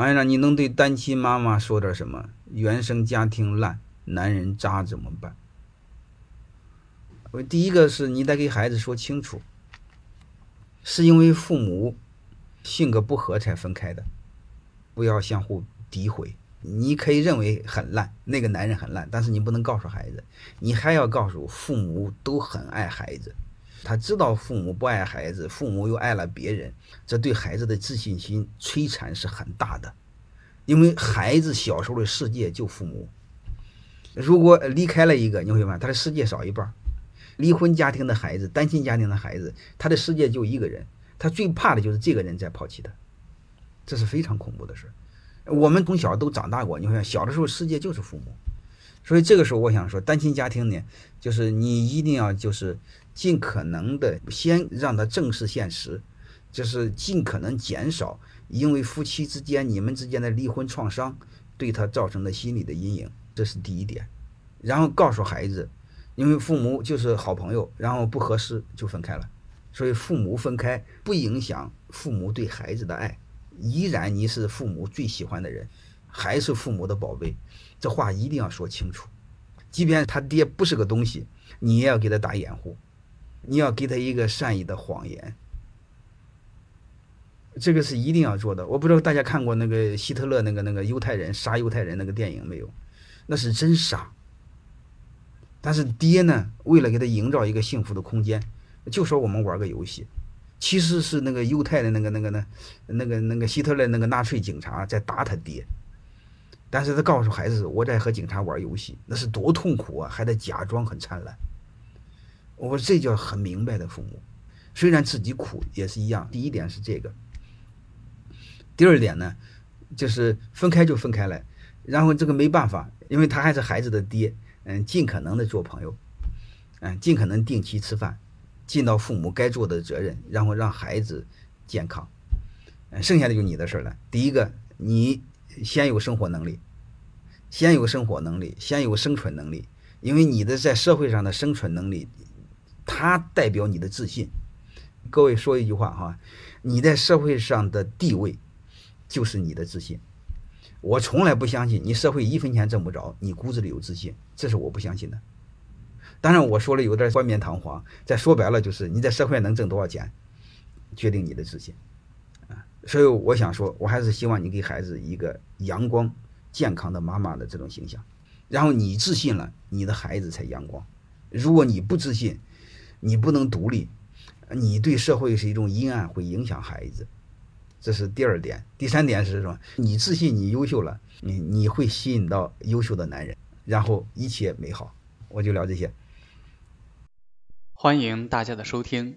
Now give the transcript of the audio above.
完了，你能对单亲妈妈说点什么？原生家庭烂，男人渣怎么办？我第一个是你得给孩子说清楚，是因为父母性格不合才分开的，不要相互诋毁。你可以认为很烂，那个男人很烂，但是你不能告诉孩子，你还要告诉父母都很爱孩子。他知道父母不爱孩子，父母又爱了别人，这对孩子的自信心摧残是很大的。因为孩子小时候的世界就父母，如果离开了一个，你会发现他的世界少一半。离婚家庭的孩子，单亲家庭的孩子，他的世界就一个人，他最怕的就是这个人在抛弃他，这是非常恐怖的事。我们从小都长大过，你会发现小的时候世界就是父母，所以这个时候我想说，单亲家庭呢，就是你一定要就是尽可能的先让他正视现实，就是尽可能减少因为夫妻之间你们之间的离婚创伤对他造成的心理的阴影，这是第一点。然后告诉孩子。因为父母就是好朋友，然后不合适就分开了，所以父母分开不影响父母对孩子的爱，依然你是父母最喜欢的人，还是父母的宝贝，这话一定要说清楚。即便他爹不是个东西，你也要给他打掩护，你要给他一个善意的谎言，这个是一定要做的。我不知道大家看过那个希特勒那个那个犹太人杀犹太人那个电影没有？那是真杀。但是爹呢，为了给他营造一个幸福的空间，就说我们玩个游戏，其实是那个犹太的那个那个那，那个那个希特勒那个纳粹警察在打他爹，但是他告诉孩子我在和警察玩游戏，那是多痛苦啊，还得假装很灿烂。我这叫很明白的父母，虽然自己苦也是一样。第一点是这个，第二点呢，就是分开就分开了，然后这个没办法，因为他还是孩子的爹。嗯，尽可能的做朋友，嗯，尽可能定期吃饭，尽到父母该做的责任，然后让孩子健康。嗯，剩下的就你的事了。第一个，你先有生活能力，先有生活能力，先有生存能力，因为你的在社会上的生存能力，它代表你的自信。各位说一句话哈，你在社会上的地位就是你的自信。我从来不相信你社会一分钱挣不着，你骨子里有自信，这是我不相信的。当然我说了有点冠冕堂皇，再说白了就是你在社会能挣多少钱，决定你的自信。所以我想说，我还是希望你给孩子一个阳光、健康的妈妈的这种形象，然后你自信了，你的孩子才阳光。如果你不自信，你不能独立，你对社会是一种阴暗，会影响孩子。这是第二点，第三点是什么？你自信，你优秀了，你你会吸引到优秀的男人，然后一切美好。我就聊这些。欢迎大家的收听，